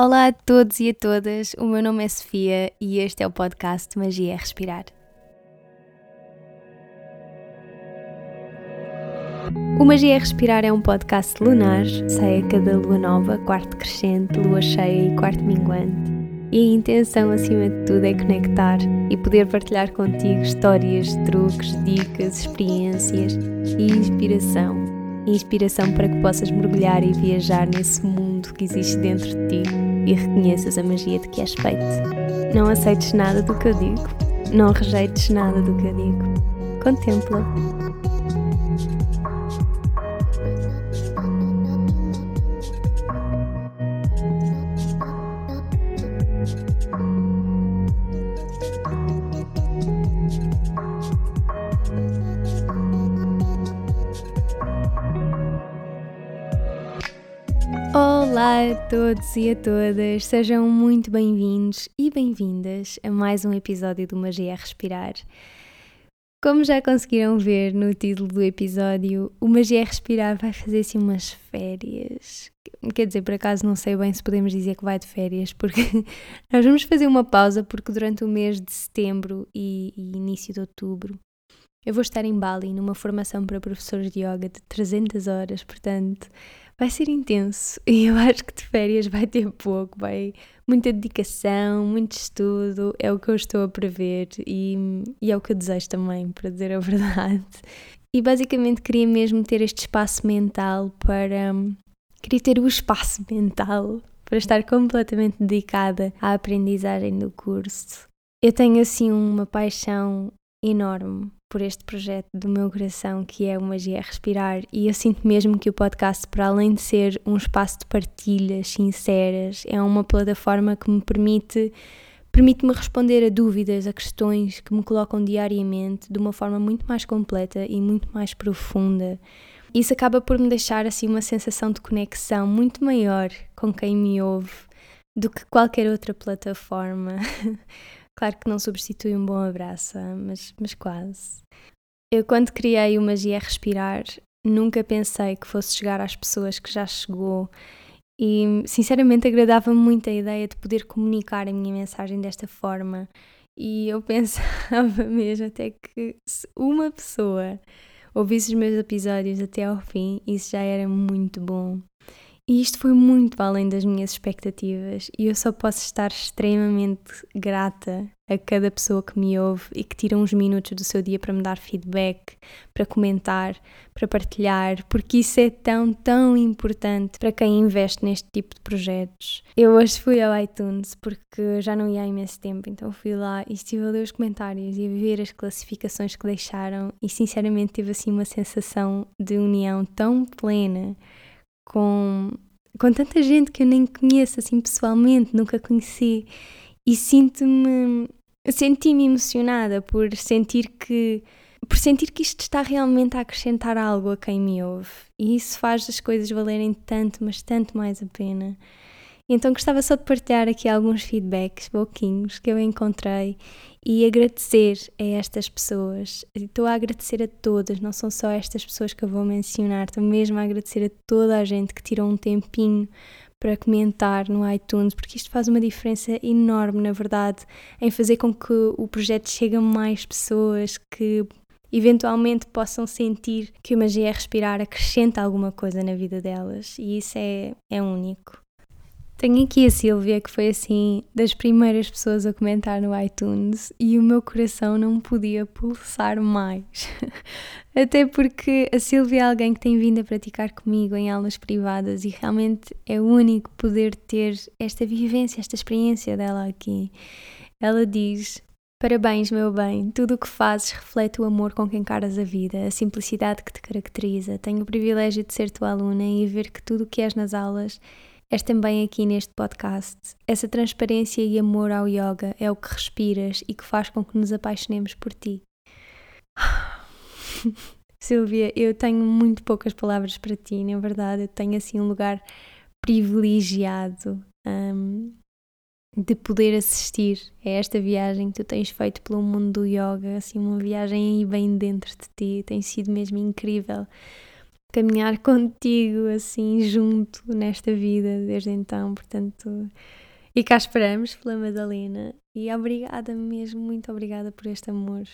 Olá a todos e a todas, o meu nome é Sofia e este é o podcast Magia é Respirar. O Magia é Respirar é um podcast lunar, sai a cada lua nova, quarto crescente, lua cheia e quarto minguante. E a intenção, acima de tudo, é conectar e poder partilhar contigo histórias, truques, dicas, experiências e inspiração. Inspiração para que possas mergulhar e viajar nesse mundo que existe dentro de ti e reconheças a magia de que és feito. Não aceites nada do que eu digo, não rejeites nada do que eu digo. Contempla. A todos e a todas, sejam muito bem-vindos e bem-vindas a mais um episódio do Magia Respirar. Como já conseguiram ver no título do episódio, o Magia Respirar vai fazer assim umas férias. Quer dizer, por acaso não sei bem se podemos dizer que vai de férias, porque nós vamos fazer uma pausa, porque durante o mês de setembro e, e início de outubro eu vou estar em Bali numa formação para professores de yoga de 300 horas, portanto vai ser intenso e eu acho que de férias vai ter pouco, vai muita dedicação, muito estudo, é o que eu estou a prever e, e é o que eu desejo também, para dizer a verdade. E basicamente queria mesmo ter este espaço mental para. Queria ter o espaço mental para estar completamente dedicada à aprendizagem do curso. Eu tenho assim uma paixão enorme por este projeto do meu coração que é o Magia Respirar e eu sinto mesmo que o podcast, para além de ser um espaço de partilhas sinceras, é uma plataforma que me permite permite-me responder a dúvidas, a questões que me colocam diariamente de uma forma muito mais completa e muito mais profunda. Isso acaba por me deixar assim uma sensação de conexão muito maior com quem me ouve do que qualquer outra plataforma. Claro que não substitui um bom abraço, mas, mas quase. Eu, quando criei o Magia Respirar, nunca pensei que fosse chegar às pessoas que já chegou e, sinceramente, agradava-me muito a ideia de poder comunicar a minha mensagem desta forma. E eu pensava mesmo até que se uma pessoa ouvisse os meus episódios até ao fim, isso já era muito bom. E isto foi muito além das minhas expectativas e eu só posso estar extremamente grata a cada pessoa que me ouve e que tira uns minutos do seu dia para me dar feedback, para comentar, para partilhar, porque isso é tão, tão importante para quem investe neste tipo de projetos. Eu hoje fui ao iTunes porque já não ia há imenso tempo, então fui lá e estive a ler os comentários e a ver as classificações que deixaram e sinceramente tive assim uma sensação de união tão plena com, com tanta gente que eu nem conheço assim pessoalmente, nunca conheci. E sinto-me, senti-me emocionada por sentir que por sentir que isto está realmente a acrescentar algo a quem me ouve. E isso faz as coisas valerem tanto, mas tanto mais a pena. Então gostava só de partilhar aqui alguns feedbacks pouquinhos que eu encontrei e agradecer a estas pessoas. Estou a agradecer a todas, não são só estas pessoas que eu vou mencionar, estou mesmo a agradecer a toda a gente que tirou um tempinho para comentar no iTunes, porque isto faz uma diferença enorme, na verdade, em fazer com que o projeto chegue a mais pessoas que eventualmente possam sentir que o Magia Respirar acrescenta alguma coisa na vida delas e isso é, é único. Tenho aqui a Silvia, que foi assim das primeiras pessoas a comentar no iTunes, e o meu coração não podia pulsar mais. Até porque a Silvia é alguém que tem vindo a praticar comigo em aulas privadas e realmente é único poder ter esta vivência, esta experiência dela aqui. Ela diz: Parabéns, meu bem, tudo o que fazes reflete o amor com que encaras a vida, a simplicidade que te caracteriza. Tenho o privilégio de ser tua aluna e ver que tudo o que és nas aulas és também aqui neste podcast. Essa transparência e amor ao yoga é o que respiras e que faz com que nos apaixonemos por ti. Silvia, eu tenho muito poucas palavras para ti, na verdade, eu tenho assim um lugar privilegiado um, de poder assistir a esta viagem que tu tens feito pelo mundo do yoga, assim, uma viagem aí bem dentro de ti, tem sido mesmo incrível caminhar contigo assim junto nesta vida desde então, portanto, e cá esperamos pela Madalena. E obrigada mesmo, muito obrigada por este amor.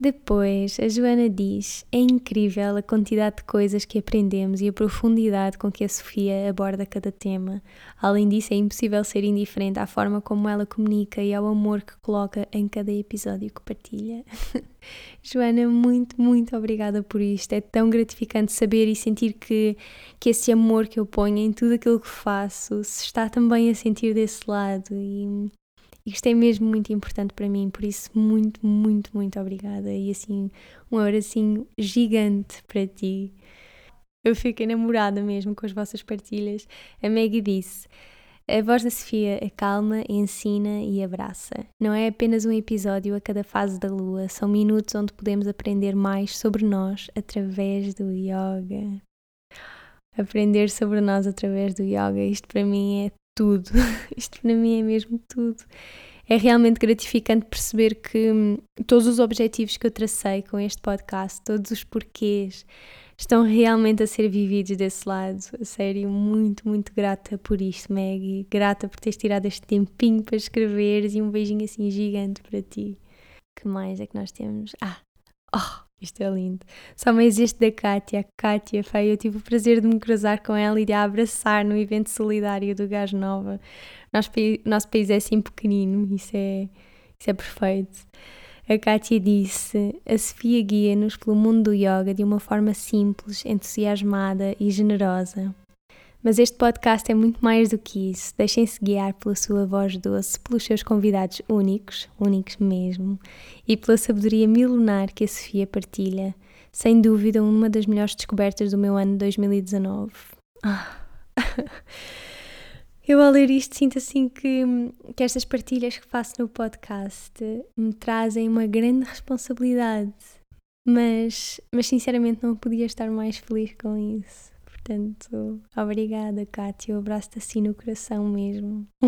Depois, a Joana diz: é incrível a quantidade de coisas que aprendemos e a profundidade com que a Sofia aborda cada tema. Além disso, é impossível ser indiferente à forma como ela comunica e ao amor que coloca em cada episódio que partilha. Joana, muito, muito obrigada por isto. É tão gratificante saber e sentir que, que esse amor que eu ponho em tudo aquilo que faço se está também a sentir desse lado. E isto é mesmo muito importante para mim, por isso, muito, muito, muito obrigada. E assim, um abracinho gigante para ti. Eu fico enamorada mesmo com as vossas partilhas. A Maggie disse: A voz da Sofia acalma, ensina e abraça. Não é apenas um episódio a cada fase da lua, são minutos onde podemos aprender mais sobre nós através do yoga. Aprender sobre nós através do yoga, isto para mim é tudo. Isto para mim é mesmo tudo. É realmente gratificante perceber que hum, todos os objetivos que eu tracei com este podcast, todos os porquês, estão realmente a ser vividos desse lado. A sério, muito, muito grata por isto, Maggie. Grata por teres tirado este tempinho para escreveres e um beijinho assim gigante para ti. que mais é que nós temos? Ah, oh, isto é lindo. Só mais este da Kátia. Kátia, feia, eu tive o prazer de me cruzar com ela e de a abraçar no evento solidário do Gás Nova. Nosso, nosso país é assim pequenino, isso é, isso é perfeito. A Kátia disse: A Sofia guia-nos pelo mundo do yoga de uma forma simples, entusiasmada e generosa. Mas este podcast é muito mais do que isso. Deixem-se guiar pela sua voz doce, pelos seus convidados únicos, únicos mesmo, e pela sabedoria milenar que a Sofia partilha. Sem dúvida, uma das melhores descobertas do meu ano de 2019. Ah. Eu ao ler isto sinto assim que, que estas partilhas que faço no podcast me trazem uma grande responsabilidade, mas, mas sinceramente não podia estar mais feliz com isso. Portanto, obrigada, Kátia. Eu abraço-te assim no coração mesmo.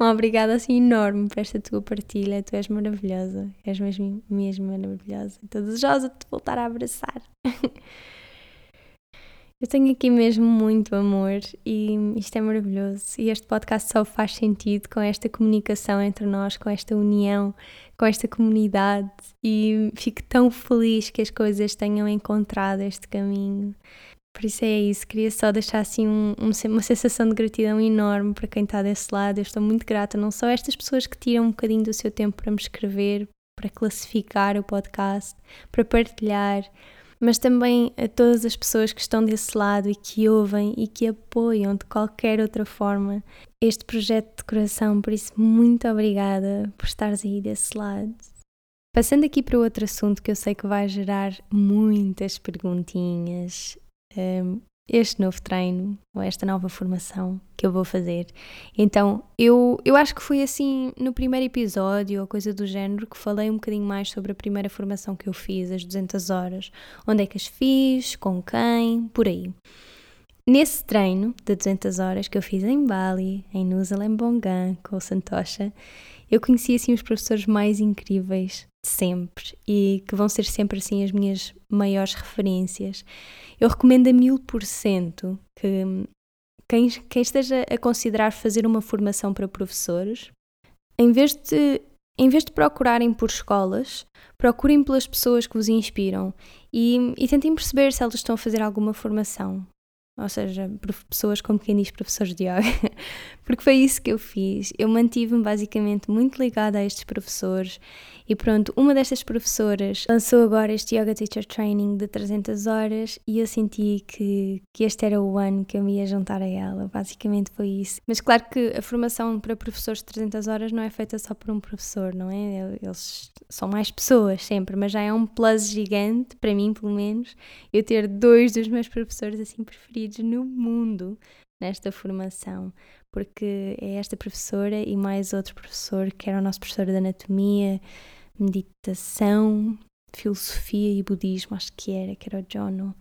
um obrigado assim enorme por esta tua partilha. Tu és maravilhosa. És mesmo, mesmo maravilhosa. Estou desejosa de te voltar a abraçar. Eu tenho aqui mesmo muito amor e isto é maravilhoso. E este podcast só faz sentido com esta comunicação entre nós, com esta união, com esta comunidade. E fico tão feliz que as coisas tenham encontrado este caminho. Por isso é isso, queria só deixar assim um, uma sensação de gratidão enorme para quem está desse lado. Eu estou muito grata, não só a estas pessoas que tiram um bocadinho do seu tempo para me escrever, para classificar o podcast, para partilhar, mas também a todas as pessoas que estão desse lado e que ouvem e que apoiam de qualquer outra forma este projeto de coração. Por isso, muito obrigada por estares aí desse lado. Passando aqui para outro assunto que eu sei que vai gerar muitas perguntinhas um, este novo treino ou esta nova formação que eu vou fazer. Então, eu, eu acho que foi assim no primeiro episódio ou coisa do género que falei um bocadinho mais sobre a primeira formação que eu fiz, as 200 horas, onde é que as fiz, com quem, por aí. Nesse treino de 200 horas que eu fiz em Bali, em Nusa Lembongan, com o Santosha, eu conheci assim os professores mais incríveis de sempre e que vão ser sempre assim as minhas maiores referências. Eu recomendo a mil por cento que quem, quem esteja a considerar fazer uma formação para professores, em vez de em vez de procurarem por escolas, procurem pelas pessoas que vos inspiram e, e tentem perceber se elas estão a fazer alguma formação ou seja, pessoas como quem diz professores de yoga, porque foi isso que eu fiz. Eu mantive-me basicamente muito ligada a estes professores e pronto, uma destas professoras lançou agora este Yoga Teacher Training de 300 horas e eu senti que, que este era o ano que eu me ia juntar a ela. Basicamente foi isso. Mas claro que a formação para professores de 300 horas não é feita só por um professor, não é? Eles são mais pessoas sempre, mas já é um plus gigante, para mim pelo menos, eu ter dois dos meus professores assim preferidos no mundo nesta formação, porque é esta professora e mais outro professor que era o nosso professor de anatomia, meditação, filosofia e budismo, acho que era, que era o Jono.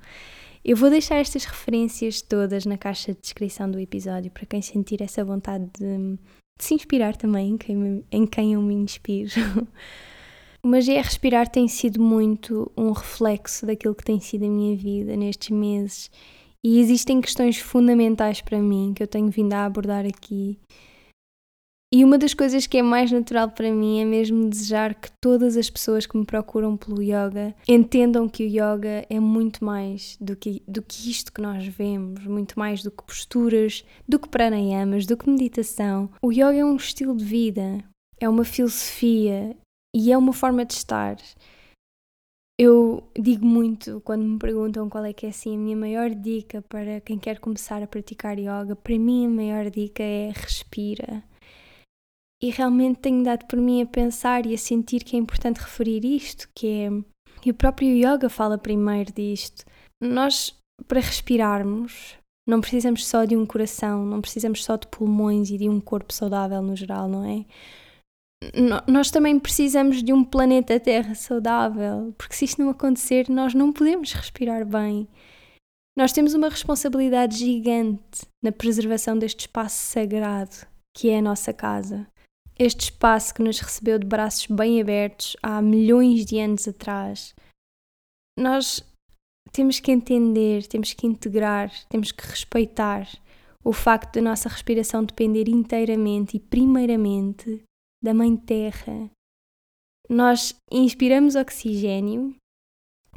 Eu vou deixar estas referências todas na caixa de descrição do episódio para quem sentir essa vontade de, de se inspirar também em quem, em quem eu me inspiro. O Magia é Respirar tem sido muito um reflexo daquilo que tem sido a minha vida nestes meses e existem questões fundamentais para mim que eu tenho vindo a abordar aqui. E uma das coisas que é mais natural para mim é mesmo desejar que todas as pessoas que me procuram pelo yoga entendam que o yoga é muito mais do que, do que isto que nós vemos, muito mais do que posturas, do que pranayamas, do que meditação. O yoga é um estilo de vida, é uma filosofia, e é uma forma de estar. Eu digo muito quando me perguntam qual é que é assim a minha maior dica para quem quer começar a praticar yoga. Para mim a maior dica é respira. E realmente tenho dado por mim a pensar e a sentir que é importante referir isto, que é e o próprio yoga fala primeiro disto. Nós para respirarmos não precisamos só de um coração, não precisamos só de pulmões e de um corpo saudável no geral, não é? Nós também precisamos de um planeta Terra saudável, porque se isto não acontecer, nós não podemos respirar bem. Nós temos uma responsabilidade gigante na preservação deste espaço sagrado que é a nossa casa. Este espaço que nos recebeu de braços bem abertos há milhões de anos atrás. Nós temos que entender, temos que integrar, temos que respeitar o facto da nossa respiração depender inteiramente e primeiramente da Mãe Terra. Nós inspiramos oxigênio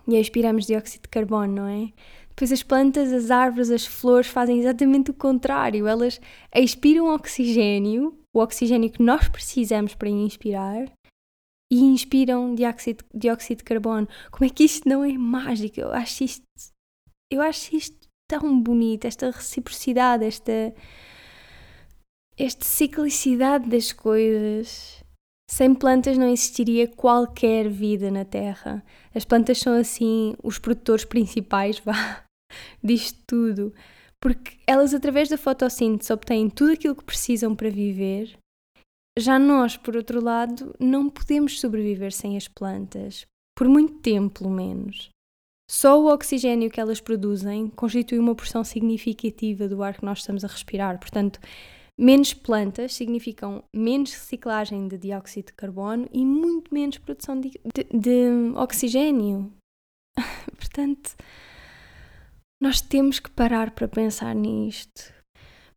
e expiramos dióxido de carbono, não é? Depois as plantas, as árvores, as flores fazem exatamente o contrário. Elas expiram oxigênio, o oxigênio que nós precisamos para inspirar, e inspiram dióxido, dióxido de carbono. Como é que isto não é mágico? Eu acho isto, eu acho isto tão bonito, esta reciprocidade, esta esta ciclicidade das coisas. Sem plantas não existiria qualquer vida na Terra. As plantas são assim os produtores principais, vá, disto tudo. Porque elas, através da fotossíntese, obtêm tudo aquilo que precisam para viver. Já nós, por outro lado, não podemos sobreviver sem as plantas. Por muito tempo, pelo menos. Só o oxigênio que elas produzem constitui uma porção significativa do ar que nós estamos a respirar. Portanto, Menos plantas significam menos reciclagem de dióxido de carbono e muito menos produção de, de, de oxigênio. Portanto, nós temos que parar para pensar nisto.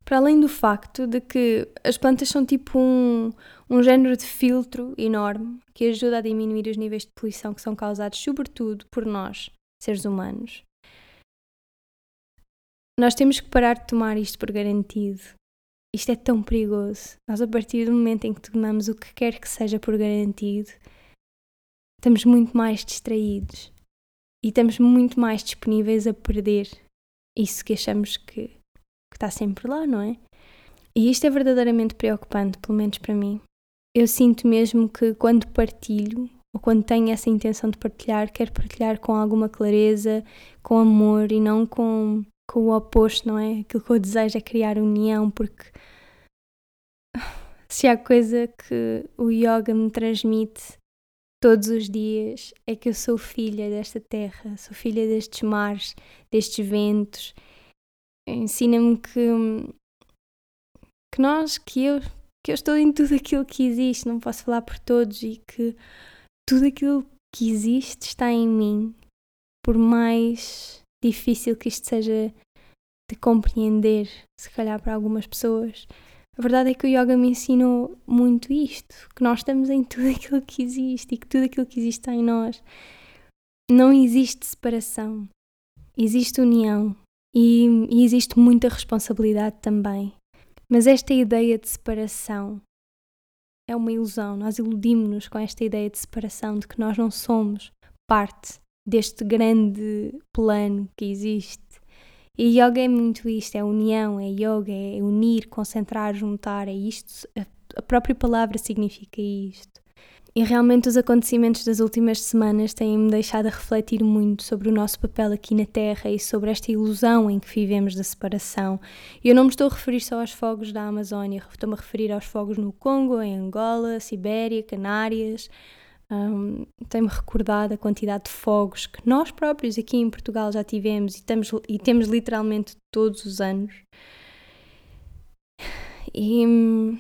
Para além do facto de que as plantas são tipo um, um género de filtro enorme que ajuda a diminuir os níveis de poluição que são causados, sobretudo, por nós, seres humanos. Nós temos que parar de tomar isto por garantido isto é tão perigoso. Nós, a partir do momento em que tomamos o que quer que seja por garantido, estamos muito mais distraídos e estamos muito mais disponíveis a perder isso que achamos que, que está sempre lá, não é? E isto é verdadeiramente preocupante, pelo menos para mim. Eu sinto mesmo que quando partilho, ou quando tenho essa intenção de partilhar, quero partilhar com alguma clareza, com amor e não com com o oposto, não é? Aquilo que eu desejo é criar união, porque se há coisa que o yoga me transmite todos os dias é que eu sou filha desta terra, sou filha destes mares, destes ventos. Ensina-me que, que nós, que eu, que eu estou em tudo aquilo que existe, não posso falar por todos e que tudo aquilo que existe está em mim, por mais difícil que isto seja de compreender, se calhar para algumas pessoas. A verdade é que o yoga me ensinou muito isto, que nós estamos em tudo aquilo que existe e que tudo aquilo que existe está em nós. Não existe separação, existe união e, e existe muita responsabilidade também. Mas esta ideia de separação é uma ilusão. Nós iludimos-nos com esta ideia de separação, de que nós não somos parte deste grande plano que existe. E yoga é muito isto, é união, é yoga, é unir, concentrar, juntar, é isto, a própria palavra significa isto. E realmente os acontecimentos das últimas semanas têm-me deixado a refletir muito sobre o nosso papel aqui na Terra e sobre esta ilusão em que vivemos da separação. Eu não me estou a referir só aos fogos da Amazónia, estou-me a referir aos fogos no Congo, em Angola, Sibéria, Canárias, um, Tem-me recordado a quantidade de fogos que nós próprios aqui em Portugal já tivemos e, estamos, e temos literalmente todos os anos. E hum,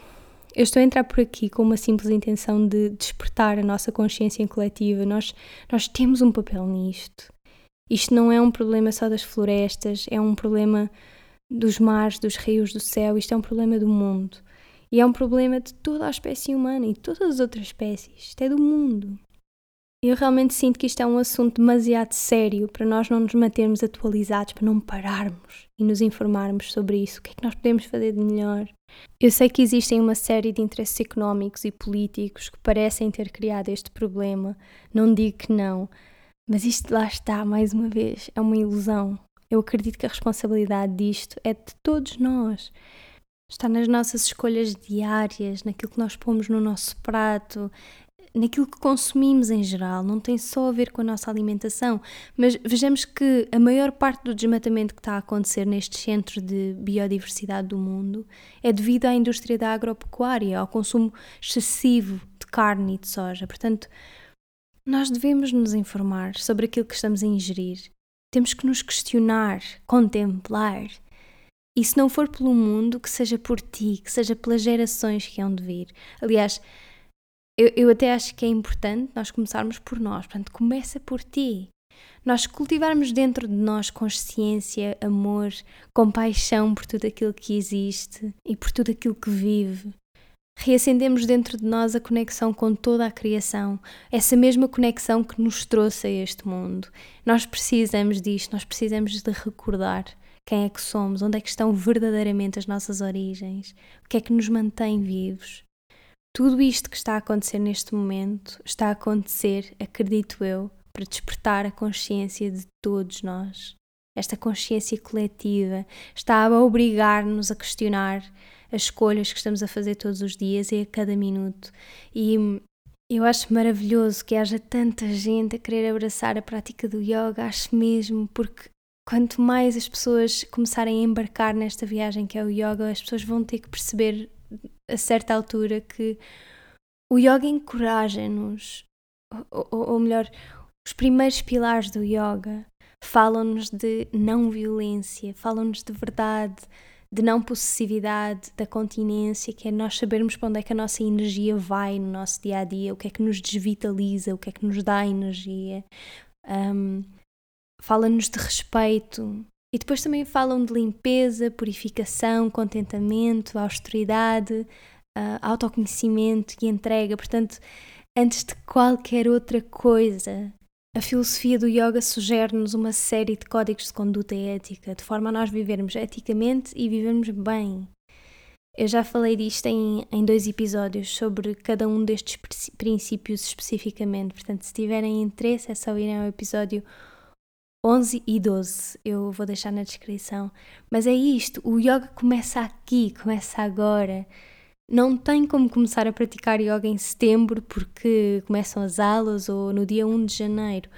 Eu estou a entrar por aqui com uma simples intenção de despertar a nossa consciência coletiva. Nós, nós temos um papel nisto. Isto não é um problema só das florestas, é um problema dos mares, dos rios, do céu, isto é um problema do mundo. E é um problema de toda a espécie humana e todas as outras espécies. Isto é do mundo. Eu realmente sinto que isto é um assunto demasiado sério para nós não nos mantermos atualizados, para não pararmos e nos informarmos sobre isso. O que é que nós podemos fazer de melhor? Eu sei que existem uma série de interesses económicos e políticos que parecem ter criado este problema, não digo que não, mas isto lá está, mais uma vez, é uma ilusão. Eu acredito que a responsabilidade disto é de todos nós. Está nas nossas escolhas diárias, naquilo que nós pomos no nosso prato, naquilo que consumimos em geral, não tem só a ver com a nossa alimentação, mas vejamos que a maior parte do desmatamento que está a acontecer nestes centros de biodiversidade do mundo é devido à indústria da agropecuária, ao consumo excessivo de carne e de soja. Portanto, nós devemos nos informar sobre aquilo que estamos a ingerir. Temos que nos questionar, contemplar. E se não for pelo mundo, que seja por ti, que seja pelas gerações que hão de vir. Aliás, eu, eu até acho que é importante nós começarmos por nós. Portanto, começa por ti. Nós cultivarmos dentro de nós consciência, amor, compaixão por tudo aquilo que existe e por tudo aquilo que vive. Reacendemos dentro de nós a conexão com toda a criação, essa mesma conexão que nos trouxe a este mundo. Nós precisamos disto, nós precisamos de recordar quem é que somos, onde é que estão verdadeiramente as nossas origens, o que é que nos mantém vivos. Tudo isto que está a acontecer neste momento está a acontecer, acredito eu, para despertar a consciência de todos nós. Esta consciência coletiva está a obrigar-nos a questionar as escolhas que estamos a fazer todos os dias e a cada minuto. E eu acho maravilhoso que haja tanta gente a querer abraçar a prática do yoga, acho mesmo, porque quanto mais as pessoas começarem a embarcar nesta viagem que é o yoga, as pessoas vão ter que perceber a certa altura que o yoga encoraja-nos, ou, ou, melhor, os primeiros pilares do yoga falam-nos de não violência, falam-nos de verdade, de não possessividade, da continência, que é nós sabermos para onde é que a nossa energia vai no nosso dia a dia, o que é que nos desvitaliza, o que é que nos dá energia. Um, Fala-nos de respeito, e depois também falam de limpeza, purificação, contentamento, austeridade, uh, autoconhecimento e entrega. Portanto, antes de qualquer outra coisa, a filosofia do yoga sugere-nos uma série de códigos de conduta ética, de forma a nós vivermos eticamente e vivermos bem. Eu já falei disto em, em dois episódios sobre cada um destes princípios especificamente, portanto, se tiverem interesse, é só irem ao episódio 11 e 12, eu vou deixar na descrição. Mas é isto, o yoga começa aqui, começa agora. Não tem como começar a praticar yoga em setembro porque começam as aulas ou no dia 1 de janeiro.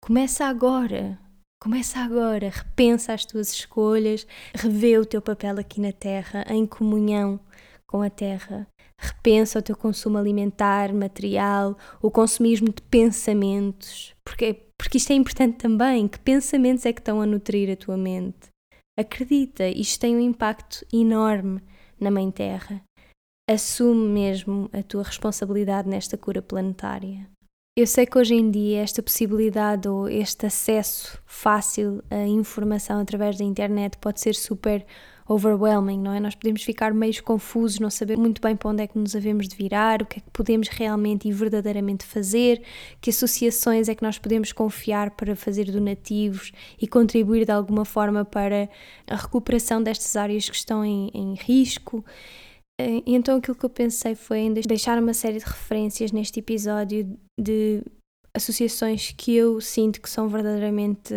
Começa agora. Começa agora, repensa as tuas escolhas, revê o teu papel aqui na Terra, em comunhão com a Terra. Repensa o teu consumo alimentar, material, o consumismo de pensamentos, porque porque isto é importante também. Que pensamentos é que estão a nutrir a tua mente? Acredita, isto tem um impacto enorme na Mãe Terra. Assume mesmo a tua responsabilidade nesta cura planetária. Eu sei que hoje em dia esta possibilidade ou este acesso fácil à informação através da internet pode ser super overwhelming, não é? Nós podemos ficar meio confusos, não saber muito bem para onde é que nos havemos de virar, o que é que podemos realmente e verdadeiramente fazer, que associações é que nós podemos confiar para fazer donativos e contribuir de alguma forma para a recuperação destas áreas que estão em, em risco. Eh, então aquilo que eu pensei foi em deixar uma série de referências neste episódio de associações que eu sinto que são verdadeiramente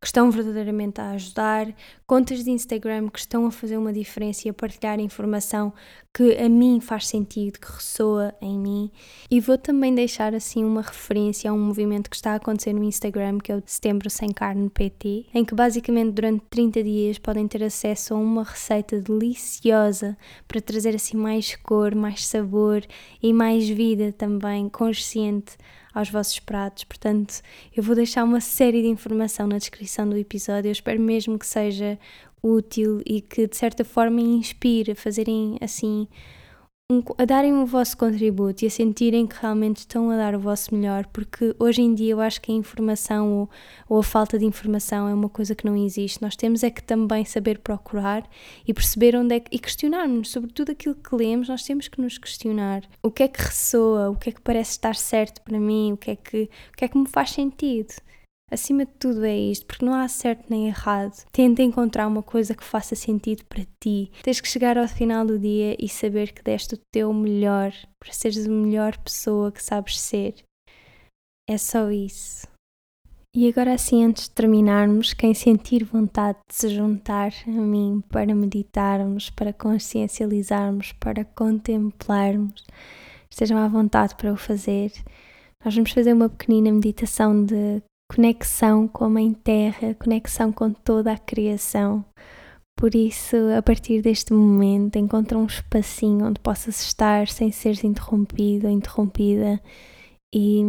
que estão verdadeiramente a ajudar, contas de Instagram que estão a fazer uma diferença e a partilhar informação que a mim faz sentido, que ressoa em mim. E vou também deixar assim uma referência a um movimento que está a acontecer no Instagram, que é o Setembro Sem Carne PT, em que basicamente durante 30 dias podem ter acesso a uma receita deliciosa para trazer assim mais cor, mais sabor e mais vida também consciente aos vossos pratos. Portanto, eu vou deixar uma série de informação na descrição do episódio. Eu espero mesmo que seja útil e que de certa forma inspire a fazerem assim a darem o vosso contributo e a sentirem que realmente estão a dar o vosso melhor, porque hoje em dia eu acho que a informação ou, ou, a falta de informação é uma coisa que não existe. Nós temos é que também saber procurar e perceber onde é que, e questionar-nos sobre tudo aquilo que lemos, nós temos que nos questionar. O que é que ressoa, o que é que parece estar certo para mim, o que é que, o que, é que me faz sentido. Acima de tudo é isto, porque não há certo nem errado. Tenta encontrar uma coisa que faça sentido para ti. Tens que chegar ao final do dia e saber que deste o teu melhor para seres a melhor pessoa que sabes ser. É só isso. E agora assim, antes de terminarmos, quem sentir vontade de se juntar a mim para meditarmos, para consciencializarmos, para contemplarmos, estejam à vontade para o fazer. Nós vamos fazer uma pequenina meditação de conexão com a Mãe Terra, conexão com toda a criação. Por isso, a partir deste momento, encontra um espacinho onde possas estar sem seres interrompido ou interrompida e,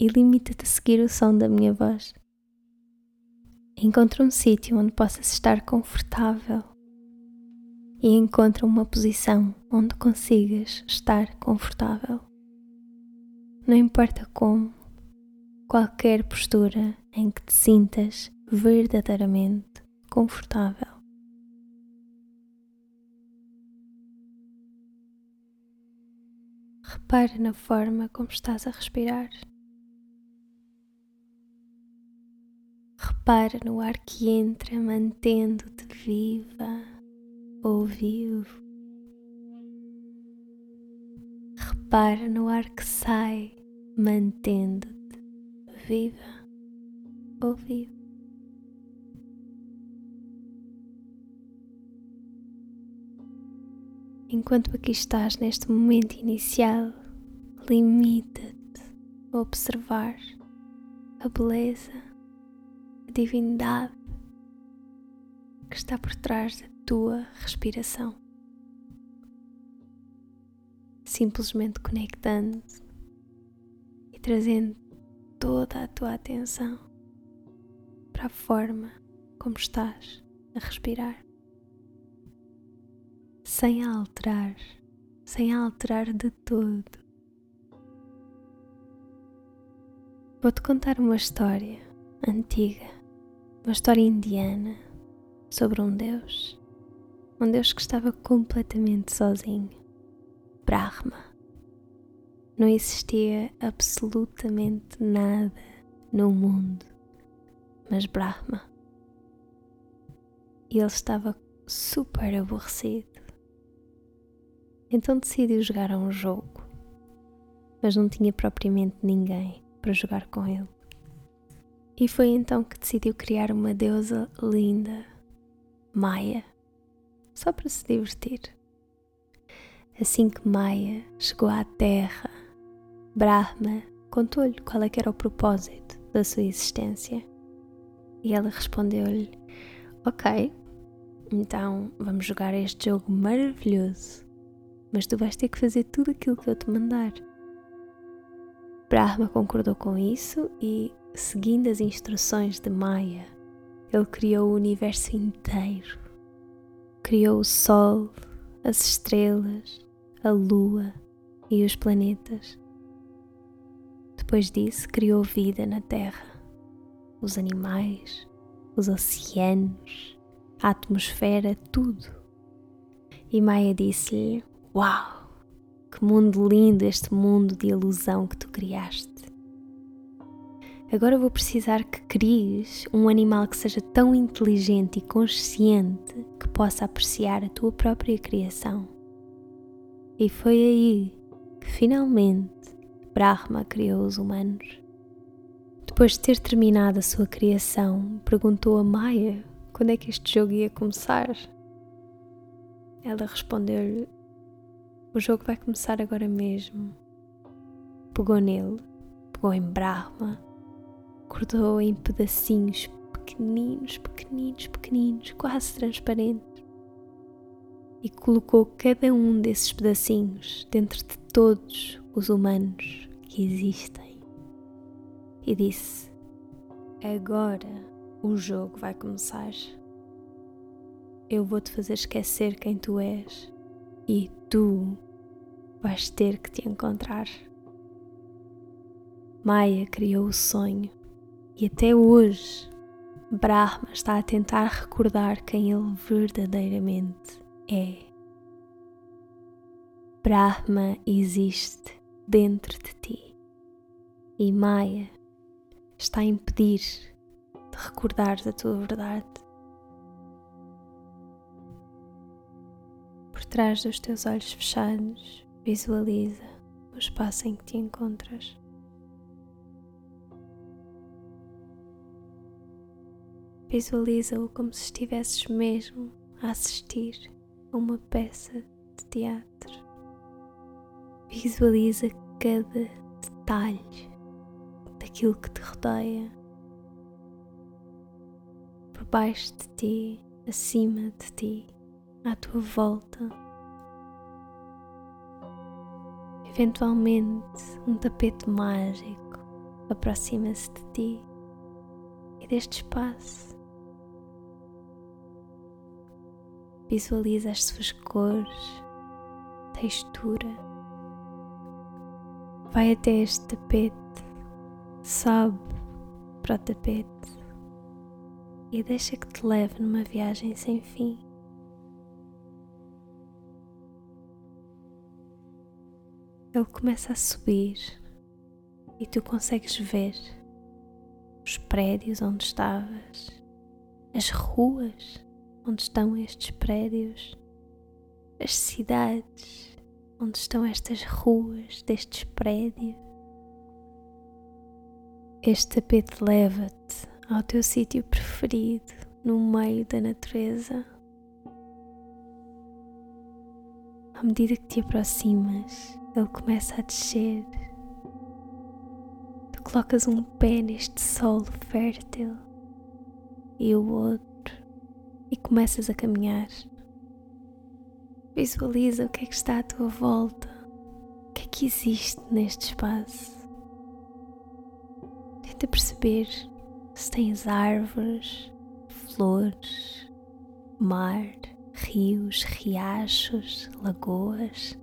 e limita-te a seguir o som da minha voz. Encontra um sítio onde possas estar confortável e encontra uma posição onde consigas estar confortável. Não importa como, qualquer postura em que te sintas verdadeiramente confortável. Repara na forma como estás a respirar. Repara no ar que entra, mantendo-te viva ou vivo. Repara no ar que sai, mantendo-te viva ou vivo. Enquanto aqui estás neste momento inicial, limita-te a observar a beleza, a divindade que está por trás da tua respiração. Simplesmente conectando e trazendo toda a tua atenção para a forma como estás a respirar, sem alterar, sem alterar de todo. Vou-te contar uma história antiga, uma história indiana sobre um Deus, um Deus que estava completamente sozinho, Brahma não existia absolutamente nada no mundo, mas Brahma. E ele estava super aborrecido. Então decidiu jogar a um jogo, mas não tinha propriamente ninguém para jogar com ele. E foi então que decidiu criar uma deusa linda, Maia, só para se divertir. Assim que Maia chegou à Terra, Brahma contou-lhe qual é que era o propósito da sua existência. E ela respondeu-lhe: Ok, então vamos jogar este jogo maravilhoso, mas tu vais ter que fazer tudo aquilo que eu te mandar. Brahma concordou com isso e, seguindo as instruções de Maya, ele criou o universo inteiro. Criou o Sol, as estrelas, a Lua e os planetas. Depois disso, criou vida na Terra, os animais, os oceanos, a atmosfera, tudo. E Maia disse-lhe: Uau, que mundo lindo este mundo de ilusão que tu criaste. Agora vou precisar que cries um animal que seja tão inteligente e consciente que possa apreciar a tua própria criação. E foi aí que finalmente Brahma criou os humanos. Depois de ter terminado a sua criação, perguntou a Maya quando é que este jogo ia começar. Ela respondeu-lhe: O jogo vai começar agora mesmo. Pegou nele, pegou em Brahma, cortou em pedacinhos pequeninos, pequeninos, pequeninos, quase transparentes, e colocou cada um desses pedacinhos dentro de todos os humanos que existem. E disse: Agora o jogo vai começar. Eu vou te fazer esquecer quem tu és e tu vais ter que te encontrar. Maia criou o sonho e até hoje Brahma está a tentar recordar quem ele verdadeiramente é. Brahma existe dentro de ti e Maya está a impedir de recordar a tua verdade. Por trás dos teus olhos fechados, visualiza o espaço em que te encontras. Visualiza-o como se estivesses mesmo a assistir a uma peça de teatro. Visualiza cada detalhe daquilo que te rodeia, por baixo de ti, acima de ti, à tua volta. Eventualmente, um tapete mágico aproxima-se de ti e deste espaço. Visualiza as suas cores, textura Vai até este tapete, sobe para o tapete e deixa que te leve numa viagem sem fim. Ele começa a subir e tu consegues ver os prédios onde estavas, as ruas onde estão estes prédios, as cidades onde estão estas ruas destes prédios. Este tapete leva-te ao teu sítio preferido no meio da natureza. À medida que te aproximas, ele começa a descer. Tu colocas um pé neste solo fértil e o outro e começas a caminhar. Visualiza o que é que está à tua volta, o que é que existe neste espaço. Tenta perceber se tens árvores, flores, mar, rios, riachos, lagoas.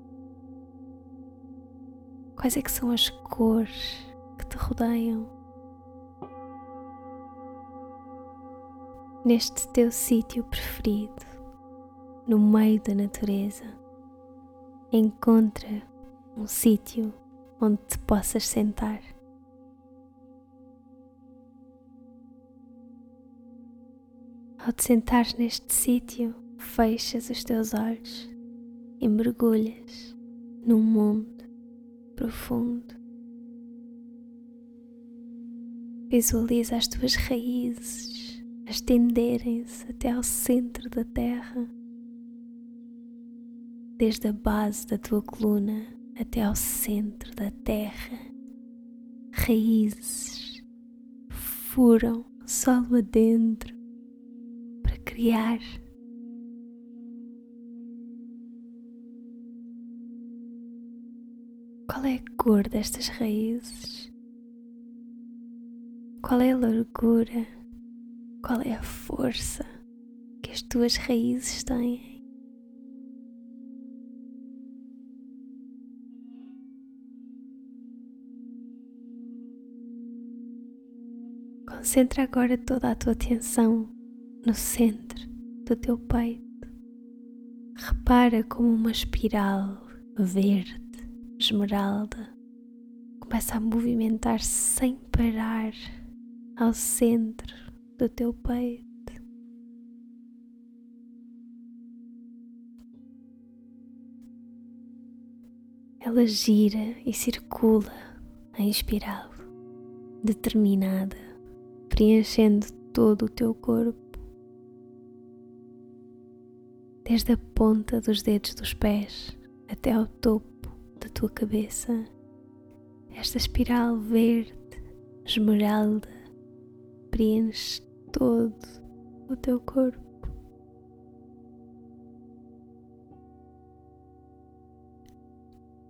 Quais é que são as cores que te rodeiam? Neste teu sítio preferido no meio da natureza, encontra um sítio onde te possas sentar. Ao te sentares neste sítio, fechas os teus olhos e mergulhas num mundo profundo. Visualiza as tuas raízes a estenderem-se até ao centro da terra desde a base da tua coluna até ao centro da terra. Raízes furam solo adentro para criar. Qual é a cor destas raízes? Qual é a largura? Qual é a força que as tuas raízes têm? Concentra agora toda a tua atenção no centro do teu peito. Repara como uma espiral verde, esmeralda, começa a movimentar-se sem parar ao centro do teu peito. Ela gira e circula em espiral determinada preenchendo todo o teu corpo, desde a ponta dos dedos dos pés até ao topo da tua cabeça. Esta espiral verde, esmeralda, preenche todo o teu corpo.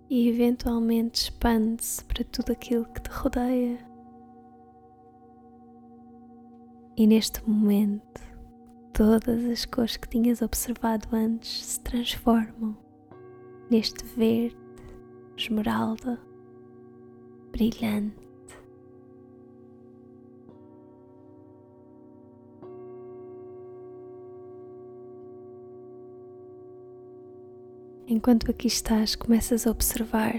E eventualmente expande-se para tudo aquilo que te rodeia. E neste momento, todas as cores que tinhas observado antes se transformam neste verde esmeralda, brilhante. Enquanto aqui estás, começas a observar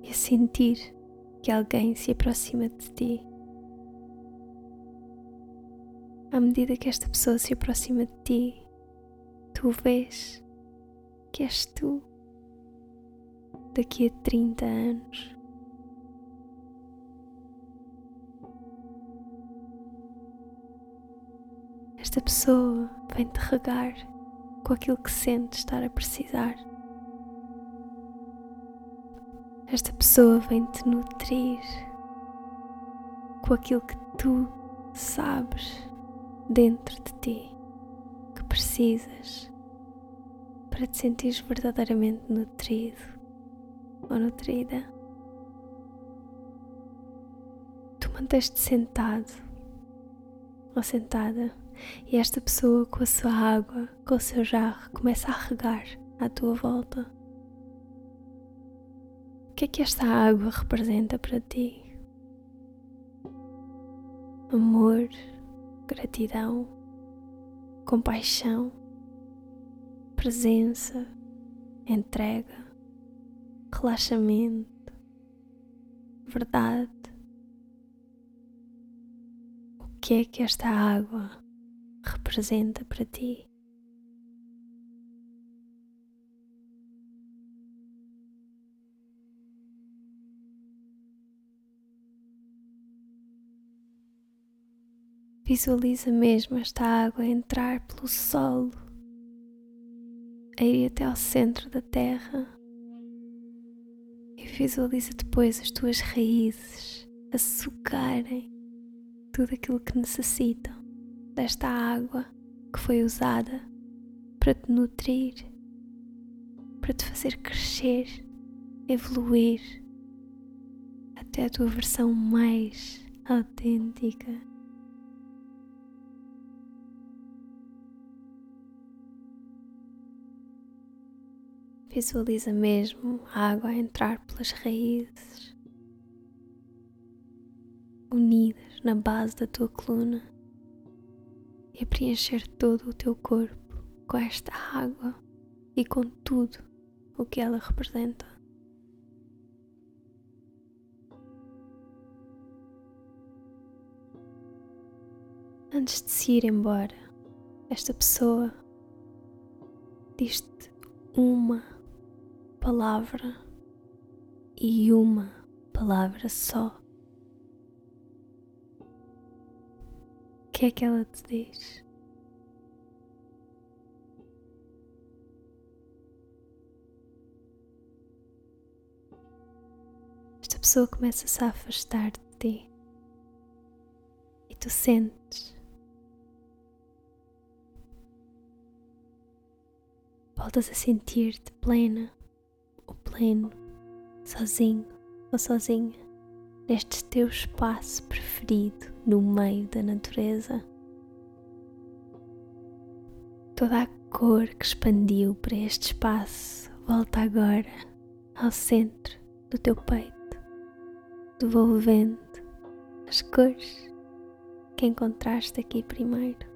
e a sentir que alguém se aproxima de ti. À medida que esta pessoa se aproxima de ti, tu vês que és tu daqui a 30 anos. Esta pessoa vem te regar com aquilo que sente estar a precisar. Esta pessoa vem te nutrir com aquilo que tu sabes dentro de ti que precisas para te sentires verdadeiramente nutrido ou nutrida. Tu manteste sentado ou sentada e esta pessoa com a sua água, com o seu jarro, começa a regar à tua volta. O que é que esta água representa para ti? Amor, gratidão, compaixão, presença, entrega, relaxamento, verdade. O que é que esta água representa para ti? Visualiza mesmo esta água entrar pelo solo, a ir até ao centro da terra e visualiza depois as tuas raízes a sugarem tudo aquilo que necessitam desta água que foi usada para te nutrir, para te fazer crescer, evoluir até a tua versão mais autêntica. Visualiza mesmo a água a entrar pelas raízes, unidas na base da tua coluna e a preencher todo o teu corpo com esta água e com tudo o que ela representa. Antes de se ir embora, esta pessoa diz-te uma palavra e uma palavra só. O que é que ela te diz? Esta pessoa começa-se a afastar de ti e tu sentes. Voltas a sentir-te plena pleno, sozinho ou sozinha, neste teu espaço preferido no meio da natureza. Toda a cor que expandiu para este espaço volta agora ao centro do teu peito, devolvendo as cores que encontraste aqui primeiro.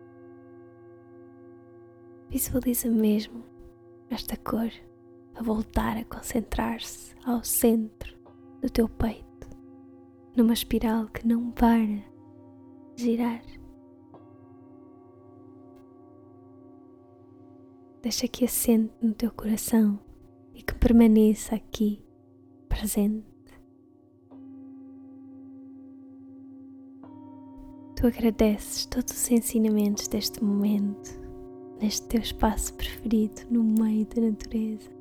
Visualiza mesmo esta cor a voltar a concentrar-se ao centro do teu peito, numa espiral que não para de girar. Deixa que assente no teu coração e que permaneça aqui, presente. Tu agradeces todos os ensinamentos deste momento, neste teu espaço preferido no meio da natureza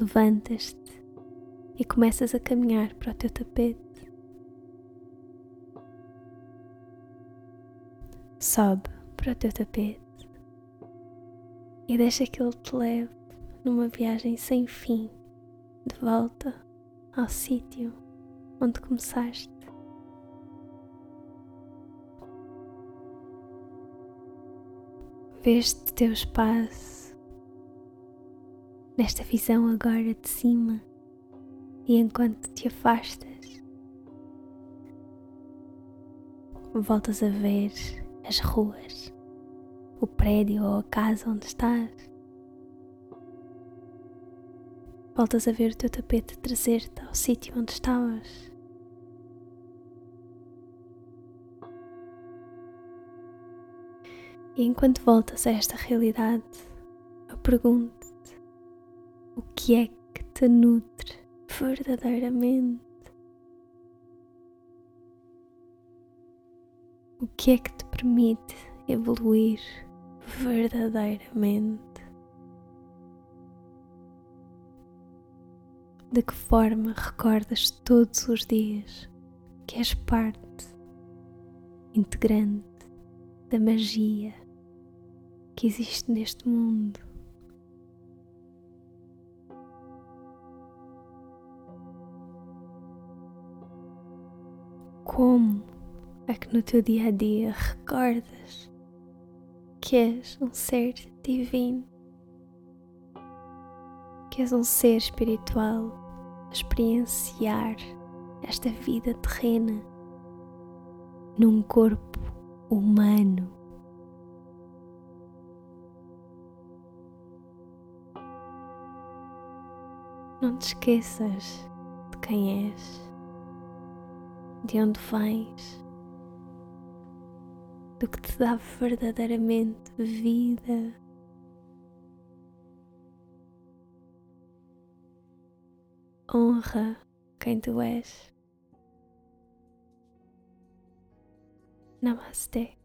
levantas-te e começas a caminhar para o teu tapete. Sobe para o teu tapete e deixa que ele te leve numa viagem sem fim de volta ao sítio onde começaste. Veste teu espaço nesta visão agora de cima E enquanto te afastas, voltas a ver as ruas, o prédio ou a casa onde estás. Voltas a ver o teu tapete trazer-te ao sítio onde estavas. E enquanto voltas a esta realidade, eu pergunto-te o que é que te nutre verdadeiramente? O que é que te permite evoluir verdadeiramente? De que forma recordas todos os dias que és parte integrante da magia que existe neste mundo? Como é que no teu dia a dia recordas que és um ser divino? que és um ser espiritual a experienciar esta vida terrena num corpo humano. Não te esqueças de quem és, de onde vens, do que te dá verdadeiramente vida. honra quem tu és. Namaste.